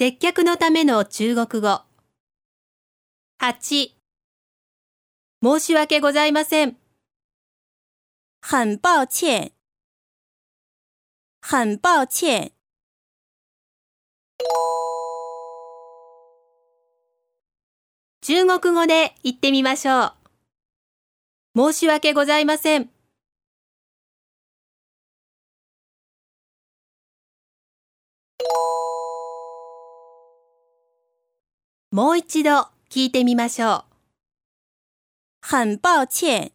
接客のための中国語。8申し訳ございません。很抱歉，很抱歉。中国語で言ってみましょう。申し訳ございません。もう一度聞いてみましょう。很抱歉，